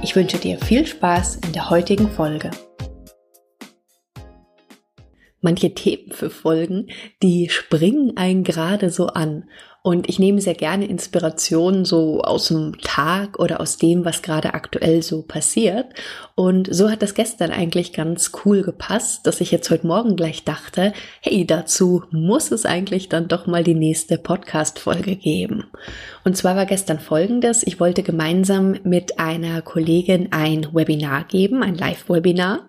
Ich wünsche dir viel Spaß in der heutigen Folge. Manche Themen für Folgen, die springen einen gerade so an und ich nehme sehr gerne Inspiration so aus dem Tag oder aus dem, was gerade aktuell so passiert. Und so hat das gestern eigentlich ganz cool gepasst, dass ich jetzt heute Morgen gleich dachte, hey, dazu muss es eigentlich dann doch mal die nächste Podcast-Folge geben. Und zwar war gestern folgendes. Ich wollte gemeinsam mit einer Kollegin ein Webinar geben, ein Live-Webinar.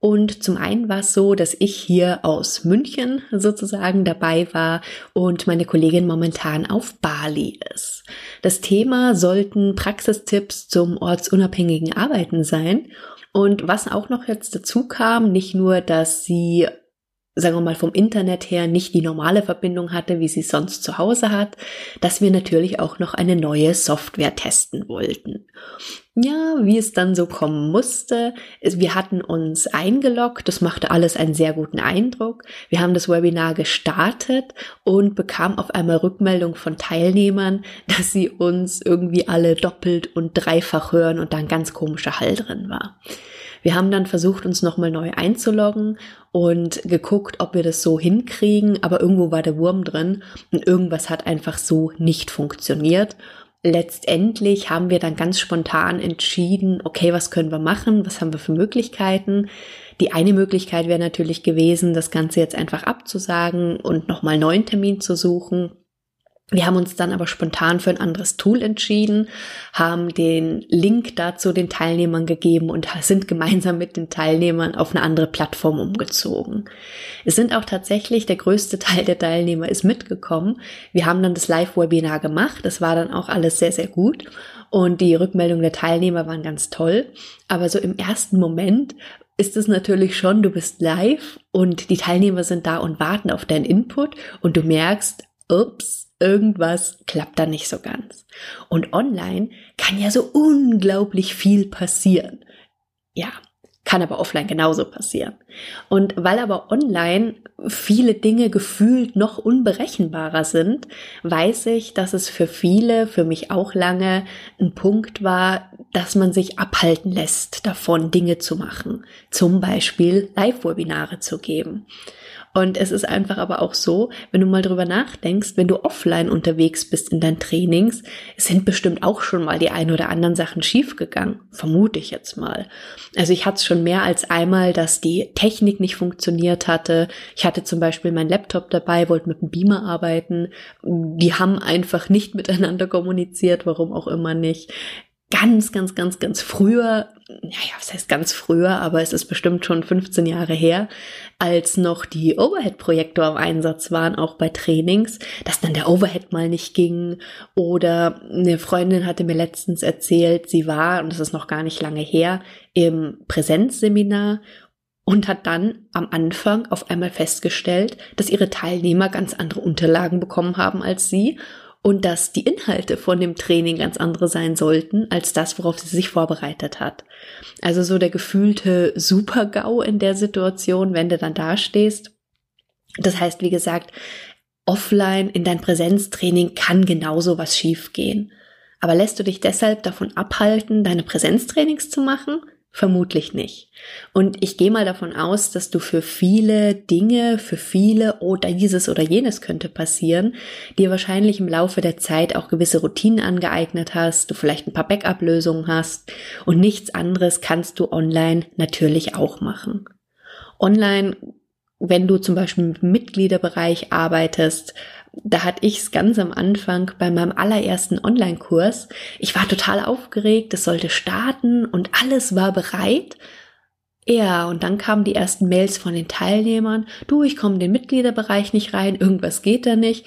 Und zum einen war es so, dass ich hier aus München sozusagen dabei war und meine Kollegin momentan auf Bali ist. Das Thema sollten Praxistipps zum ortsunabhängigen Arbeiten sein. Und was auch noch jetzt dazu kam, nicht nur, dass sie sagen wir mal, vom Internet her nicht die normale Verbindung hatte, wie sie sonst zu Hause hat, dass wir natürlich auch noch eine neue Software testen wollten. Ja, wie es dann so kommen musste, wir hatten uns eingeloggt, das machte alles einen sehr guten Eindruck. Wir haben das Webinar gestartet und bekamen auf einmal Rückmeldung von Teilnehmern, dass sie uns irgendwie alle doppelt und dreifach hören und da ein ganz komischer Hall drin war. Wir haben dann versucht, uns nochmal neu einzuloggen und geguckt, ob wir das so hinkriegen, aber irgendwo war der Wurm drin und irgendwas hat einfach so nicht funktioniert. Letztendlich haben wir dann ganz spontan entschieden, okay, was können wir machen, was haben wir für Möglichkeiten. Die eine Möglichkeit wäre natürlich gewesen, das Ganze jetzt einfach abzusagen und nochmal neuen Termin zu suchen. Wir haben uns dann aber spontan für ein anderes Tool entschieden, haben den Link dazu den Teilnehmern gegeben und sind gemeinsam mit den Teilnehmern auf eine andere Plattform umgezogen. Es sind auch tatsächlich, der größte Teil der Teilnehmer ist mitgekommen. Wir haben dann das Live-Webinar gemacht. Das war dann auch alles sehr, sehr gut. Und die Rückmeldungen der Teilnehmer waren ganz toll. Aber so im ersten Moment ist es natürlich schon, du bist live und die Teilnehmer sind da und warten auf deinen Input und du merkst, ups, irgendwas klappt da nicht so ganz. Und online kann ja so unglaublich viel passieren. Ja, kann aber offline genauso passieren. Und weil aber online viele Dinge gefühlt noch unberechenbarer sind, weiß ich, dass es für viele, für mich auch lange, ein Punkt war, dass man sich abhalten lässt davon, Dinge zu machen. Zum Beispiel Live-Webinare zu geben. Und es ist einfach aber auch so, wenn du mal drüber nachdenkst, wenn du offline unterwegs bist in deinen Trainings, sind bestimmt auch schon mal die ein oder anderen Sachen schiefgegangen. Vermute ich jetzt mal. Also ich hatte es schon mehr als einmal, dass die Technik nicht funktioniert hatte. Ich hatte zum Beispiel meinen Laptop dabei, wollte mit dem Beamer arbeiten. Die haben einfach nicht miteinander kommuniziert, warum auch immer nicht ganz, ganz, ganz, ganz früher, naja, was heißt ganz früher, aber es ist bestimmt schon 15 Jahre her, als noch die Overhead-Projektor im Einsatz waren, auch bei Trainings, dass dann der Overhead mal nicht ging. Oder eine Freundin hatte mir letztens erzählt, sie war, und das ist noch gar nicht lange her, im Präsenzseminar und hat dann am Anfang auf einmal festgestellt, dass ihre Teilnehmer ganz andere Unterlagen bekommen haben als sie und dass die Inhalte von dem Training ganz andere sein sollten als das, worauf sie sich vorbereitet hat. Also so der gefühlte Super-GAU in der Situation, wenn du dann dastehst. Das heißt, wie gesagt, offline in dein Präsenztraining kann genauso was schiefgehen. Aber lässt du dich deshalb davon abhalten, deine Präsenztrainings zu machen? Vermutlich nicht. Und ich gehe mal davon aus, dass du für viele Dinge, für viele oder oh, dieses oder jenes könnte passieren, dir wahrscheinlich im Laufe der Zeit auch gewisse Routinen angeeignet hast, du vielleicht ein paar Backup-Lösungen hast und nichts anderes kannst du online natürlich auch machen. Online, wenn du zum Beispiel im Mitgliederbereich arbeitest, da hatte ich es ganz am Anfang bei meinem allerersten Online-Kurs. Ich war total aufgeregt, es sollte starten und alles war bereit. Ja, und dann kamen die ersten Mails von den Teilnehmern. Du, ich komme in den Mitgliederbereich nicht rein, irgendwas geht da nicht.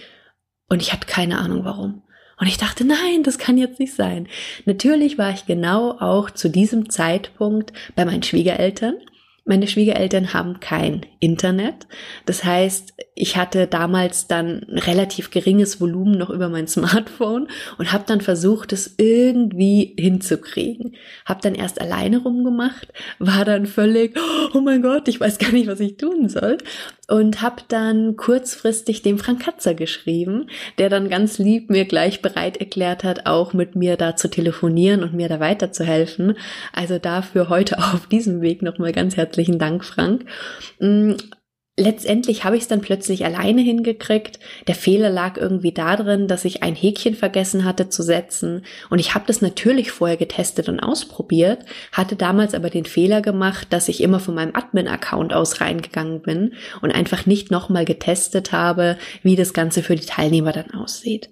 Und ich hatte keine Ahnung warum. Und ich dachte, nein, das kann jetzt nicht sein. Natürlich war ich genau auch zu diesem Zeitpunkt bei meinen Schwiegereltern meine Schwiegereltern haben kein Internet. Das heißt, ich hatte damals dann relativ geringes Volumen noch über mein Smartphone und habe dann versucht, es irgendwie hinzukriegen. Habe dann erst alleine rumgemacht, war dann völlig, oh mein Gott, ich weiß gar nicht, was ich tun soll. Und habe dann kurzfristig dem Frank Katzer geschrieben, der dann ganz lieb mir gleich bereit erklärt hat, auch mit mir da zu telefonieren und mir da weiterzuhelfen. Also dafür heute auf diesem Weg nochmal ganz herzlich herzlichen Dank, Frank. Letztendlich habe ich es dann plötzlich alleine hingekriegt. Der Fehler lag irgendwie darin, dass ich ein Häkchen vergessen hatte zu setzen. Und ich habe das natürlich vorher getestet und ausprobiert, hatte damals aber den Fehler gemacht, dass ich immer von meinem Admin-Account aus reingegangen bin und einfach nicht nochmal getestet habe, wie das Ganze für die Teilnehmer dann aussieht.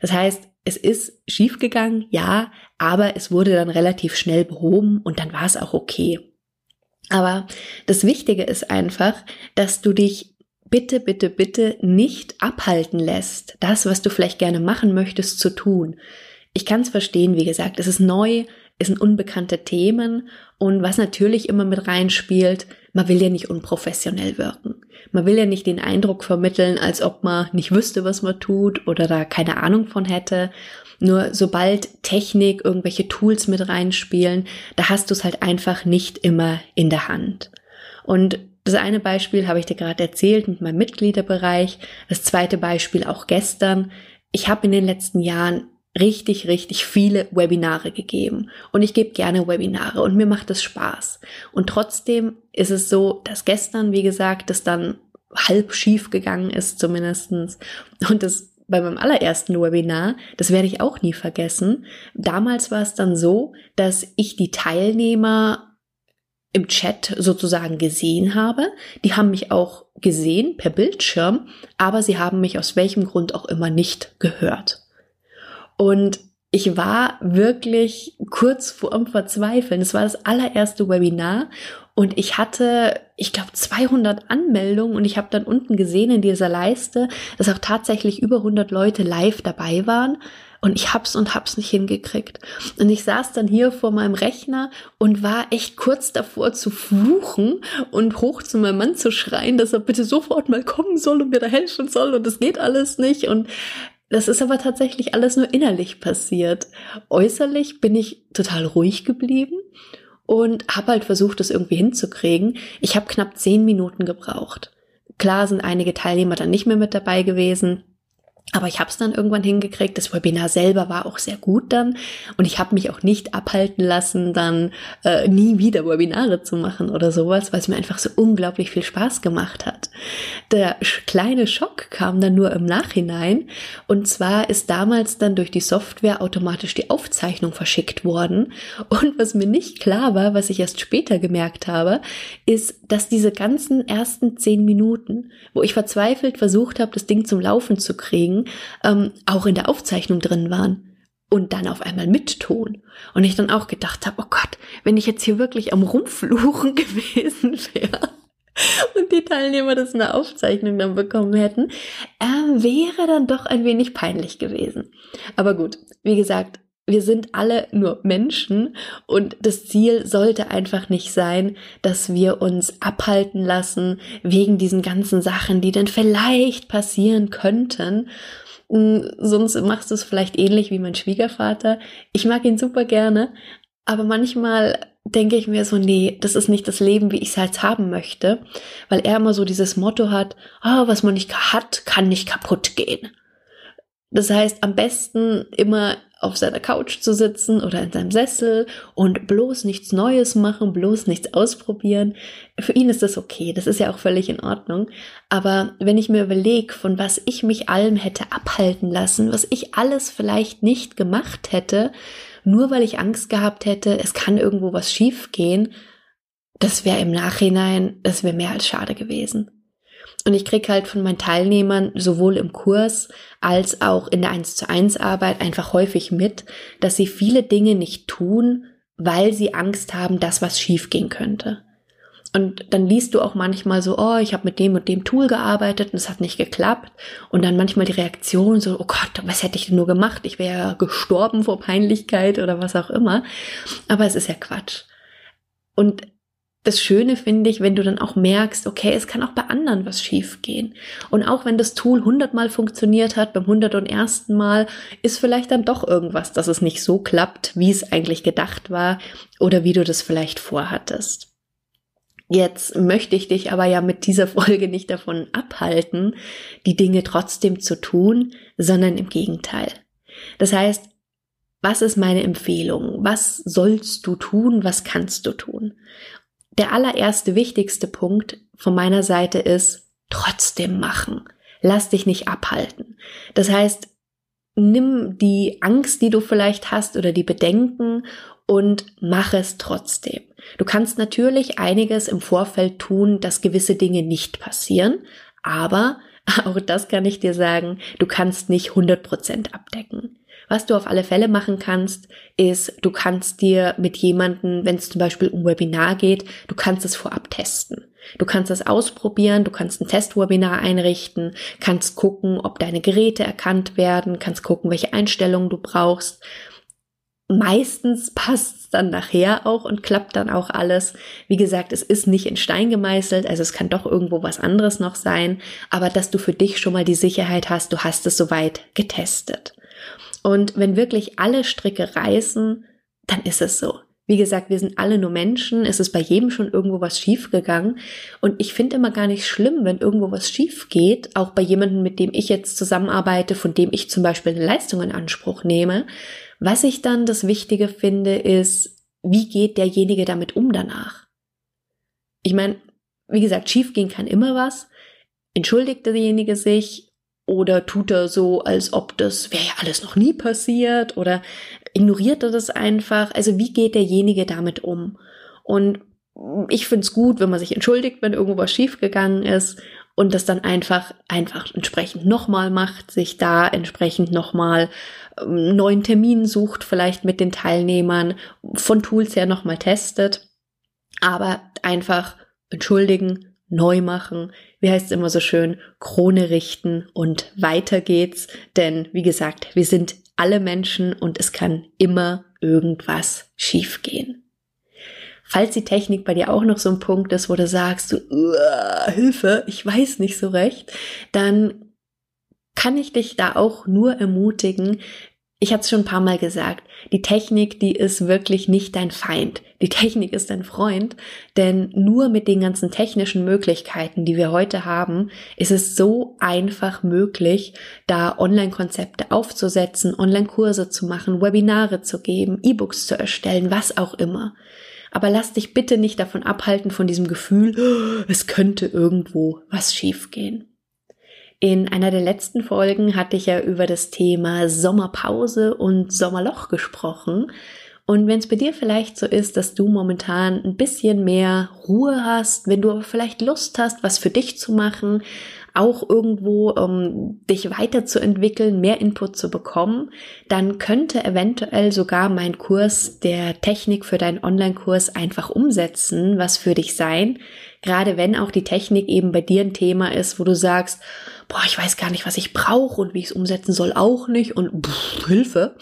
Das heißt, es ist schiefgegangen, ja, aber es wurde dann relativ schnell behoben und dann war es auch okay. Aber das Wichtige ist einfach, dass du dich bitte, bitte, bitte nicht abhalten lässt, das, was du vielleicht gerne machen möchtest, zu tun. Ich kann es verstehen, wie gesagt, es ist neu, es sind unbekannte Themen und was natürlich immer mit reinspielt, man will ja nicht unprofessionell wirken. Man will ja nicht den Eindruck vermitteln, als ob man nicht wüsste, was man tut oder da keine Ahnung von hätte. Nur sobald Technik, irgendwelche Tools mit reinspielen, da hast du es halt einfach nicht immer in der Hand. Und das eine Beispiel habe ich dir gerade erzählt mit meinem Mitgliederbereich. Das zweite Beispiel auch gestern. Ich habe in den letzten Jahren richtig, richtig viele Webinare gegeben. Und ich gebe gerne Webinare und mir macht das Spaß. Und trotzdem ist es so, dass gestern, wie gesagt, das dann halb schief gegangen ist zumindestens Und das bei meinem allerersten Webinar, das werde ich auch nie vergessen. Damals war es dann so, dass ich die Teilnehmer im Chat sozusagen gesehen habe. Die haben mich auch gesehen per Bildschirm, aber sie haben mich aus welchem Grund auch immer nicht gehört. Und ich war wirklich kurz vor dem Verzweifeln. Es war das allererste Webinar und ich hatte, ich glaube, 200 Anmeldungen und ich habe dann unten gesehen in dieser Leiste, dass auch tatsächlich über 100 Leute live dabei waren. Und ich hab's und hab's nicht hingekriegt. Und ich saß dann hier vor meinem Rechner und war echt kurz davor zu fluchen und hoch zu meinem Mann zu schreien, dass er bitte sofort mal kommen soll und mir da helfen soll und es geht alles nicht. Und das ist aber tatsächlich alles nur innerlich passiert. Äußerlich bin ich total ruhig geblieben und habe halt versucht, das irgendwie hinzukriegen. Ich habe knapp zehn Minuten gebraucht. Klar sind einige Teilnehmer dann nicht mehr mit dabei gewesen. Aber ich habe es dann irgendwann hingekriegt. Das Webinar selber war auch sehr gut dann. Und ich habe mich auch nicht abhalten lassen, dann äh, nie wieder Webinare zu machen oder sowas, weil es mir einfach so unglaublich viel Spaß gemacht hat. Der kleine Schock kam dann nur im Nachhinein. Und zwar ist damals dann durch die Software automatisch die Aufzeichnung verschickt worden. Und was mir nicht klar war, was ich erst später gemerkt habe, ist, dass diese ganzen ersten zehn Minuten, wo ich verzweifelt versucht habe, das Ding zum Laufen zu kriegen, ähm, auch in der Aufzeichnung drin waren und dann auf einmal mitton. Und ich dann auch gedacht habe, oh Gott, wenn ich jetzt hier wirklich am Rumfluchen gewesen wäre und die Teilnehmer das in der Aufzeichnung dann bekommen hätten, äh, wäre dann doch ein wenig peinlich gewesen. Aber gut, wie gesagt, wir sind alle nur Menschen und das Ziel sollte einfach nicht sein, dass wir uns abhalten lassen wegen diesen ganzen Sachen, die dann vielleicht passieren könnten. Hm, sonst machst du es vielleicht ähnlich wie mein Schwiegervater. Ich mag ihn super gerne, aber manchmal denke ich mir so, nee, das ist nicht das Leben, wie ich es halt haben möchte, weil er immer so dieses Motto hat, oh, was man nicht hat, kann nicht kaputt gehen. Das heißt, am besten immer auf seiner Couch zu sitzen oder in seinem Sessel und bloß nichts Neues machen, bloß nichts ausprobieren. Für ihn ist das okay, das ist ja auch völlig in Ordnung. Aber wenn ich mir überlege, von was ich mich allem hätte abhalten lassen, was ich alles vielleicht nicht gemacht hätte, nur weil ich Angst gehabt hätte, es kann irgendwo was schief gehen, das wäre im Nachhinein, das wäre mehr als schade gewesen. Und ich krieg halt von meinen Teilnehmern sowohl im Kurs als auch in der 1 zu 1 Arbeit einfach häufig mit, dass sie viele Dinge nicht tun, weil sie Angst haben, dass was schief gehen könnte. Und dann liest du auch manchmal so, oh, ich habe mit dem und dem Tool gearbeitet und es hat nicht geklappt. Und dann manchmal die Reaktion so, oh Gott, was hätte ich denn nur gemacht? Ich wäre gestorben vor Peinlichkeit oder was auch immer. Aber es ist ja Quatsch. Und das Schöne finde ich, wenn du dann auch merkst, okay, es kann auch bei anderen was schief gehen. Und auch wenn das Tool hundertmal funktioniert hat, beim hundertundersten Mal ist vielleicht dann doch irgendwas, dass es nicht so klappt, wie es eigentlich gedacht war oder wie du das vielleicht vorhattest. Jetzt möchte ich dich aber ja mit dieser Folge nicht davon abhalten, die Dinge trotzdem zu tun, sondern im Gegenteil. Das heißt, was ist meine Empfehlung? Was sollst du tun? Was kannst du tun? Der allererste wichtigste Punkt von meiner Seite ist, trotzdem machen. Lass dich nicht abhalten. Das heißt, nimm die Angst, die du vielleicht hast oder die Bedenken und mach es trotzdem. Du kannst natürlich einiges im Vorfeld tun, dass gewisse Dinge nicht passieren, aber auch das kann ich dir sagen, du kannst nicht 100% abdecken. Was du auf alle Fälle machen kannst, ist, du kannst dir mit jemandem, wenn es zum Beispiel um Webinar geht, du kannst es vorab testen. Du kannst es ausprobieren, du kannst ein Testwebinar einrichten, kannst gucken, ob deine Geräte erkannt werden, kannst gucken, welche Einstellungen du brauchst. Meistens passt es dann nachher auch und klappt dann auch alles. Wie gesagt, es ist nicht in Stein gemeißelt, also es kann doch irgendwo was anderes noch sein, aber dass du für dich schon mal die Sicherheit hast, du hast es soweit getestet. Und wenn wirklich alle Stricke reißen, dann ist es so. Wie gesagt, wir sind alle nur Menschen. Es ist bei jedem schon irgendwo was schiefgegangen. Und ich finde immer gar nicht schlimm, wenn irgendwo was schief geht. Auch bei jemandem, mit dem ich jetzt zusammenarbeite, von dem ich zum Beispiel eine Leistung in Anspruch nehme. Was ich dann das Wichtige finde, ist, wie geht derjenige damit um danach? Ich meine, wie gesagt, schief gehen kann immer was. Entschuldigt derjenige sich, oder tut er so, als ob das wäre ja alles noch nie passiert? Oder ignoriert er das einfach? Also wie geht derjenige damit um? Und ich finde es gut, wenn man sich entschuldigt, wenn irgendwo was schiefgegangen ist und das dann einfach, einfach entsprechend nochmal macht, sich da entsprechend nochmal ähm, neuen Termin sucht, vielleicht mit den Teilnehmern, von Tools her nochmal testet, aber einfach entschuldigen, neu machen, wie heißt es immer so schön, Krone richten und weiter geht's. Denn wie gesagt, wir sind alle Menschen und es kann immer irgendwas schiefgehen. Falls die Technik bei dir auch noch so ein Punkt ist, wo du sagst, Hilfe, ich weiß nicht so recht, dann kann ich dich da auch nur ermutigen, ich hatte es schon ein paar Mal gesagt, die Technik, die ist wirklich nicht dein Feind. Die Technik ist dein Freund, denn nur mit den ganzen technischen Möglichkeiten, die wir heute haben, ist es so einfach möglich, da Online-Konzepte aufzusetzen, Online-Kurse zu machen, Webinare zu geben, E-Books zu erstellen, was auch immer. Aber lass dich bitte nicht davon abhalten von diesem Gefühl, es könnte irgendwo was schiefgehen. In einer der letzten Folgen hatte ich ja über das Thema Sommerpause und Sommerloch gesprochen. Und wenn es bei dir vielleicht so ist, dass du momentan ein bisschen mehr Ruhe hast, wenn du aber vielleicht Lust hast, was für dich zu machen, auch irgendwo um dich weiterzuentwickeln, mehr Input zu bekommen, dann könnte eventuell sogar mein Kurs der Technik für deinen Online-Kurs einfach umsetzen, was für dich sein. Gerade wenn auch die Technik eben bei dir ein Thema ist, wo du sagst, boah, ich weiß gar nicht, was ich brauche und wie ich es umsetzen soll, auch nicht und pff, Hilfe,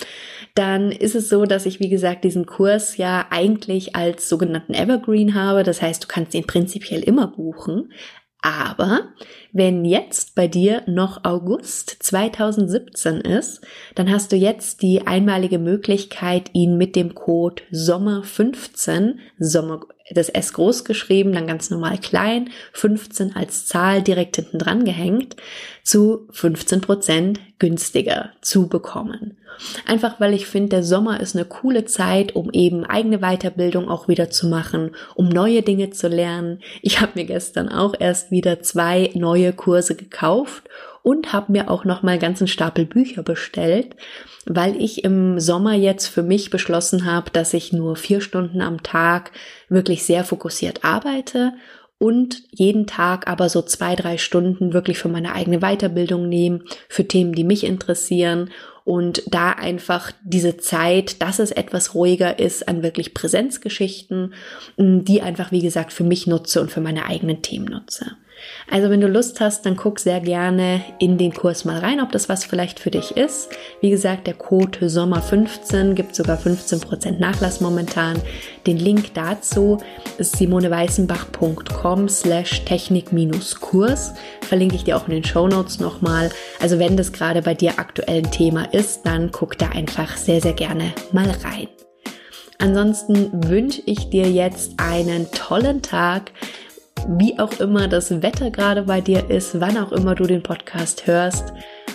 dann ist es so, dass ich, wie gesagt, diesen Kurs ja eigentlich als sogenannten Evergreen habe. Das heißt, du kannst ihn prinzipiell immer buchen. Aber wenn jetzt bei dir noch August 2017 ist, dann hast du jetzt die einmalige Möglichkeit, ihn mit dem Code Sommer15, Sommer, das S groß geschrieben, dann ganz normal klein, 15 als Zahl direkt hinten dran gehängt, zu 15 Prozent günstiger zu bekommen. Einfach weil ich finde, der Sommer ist eine coole Zeit, um eben eigene Weiterbildung auch wieder zu machen, um neue Dinge zu lernen. Ich habe mir gestern auch erst wieder zwei neue Kurse gekauft und habe mir auch noch mal ganzen Stapel Bücher bestellt, weil ich im Sommer jetzt für mich beschlossen habe, dass ich nur vier Stunden am Tag wirklich sehr fokussiert arbeite und jeden Tag aber so zwei, drei Stunden wirklich für meine eigene Weiterbildung nehme, für Themen, die mich interessieren und da einfach diese Zeit, dass es etwas ruhiger ist, an wirklich Präsenzgeschichten, die einfach, wie gesagt, für mich nutze und für meine eigenen Themen nutze. Also wenn du Lust hast, dann guck sehr gerne in den Kurs mal rein, ob das was vielleicht für dich ist. Wie gesagt, der Code Sommer15 gibt sogar 15% Nachlass momentan. Den Link dazu ist simoneweißenbach.com slash Technik-Kurs. Verlinke ich dir auch in den Show Notes nochmal. Also wenn das gerade bei dir aktuell ein Thema ist, dann guck da einfach sehr, sehr gerne mal rein. Ansonsten wünsche ich dir jetzt einen tollen Tag wie auch immer das Wetter gerade bei dir ist, wann auch immer du den Podcast hörst.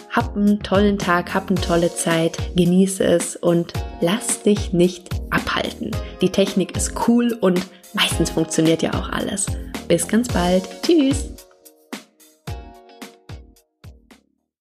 Hab einen tollen Tag, hab eine tolle Zeit, genieße es und lass dich nicht abhalten. Die Technik ist cool und meistens funktioniert ja auch alles. Bis ganz bald. Tschüss.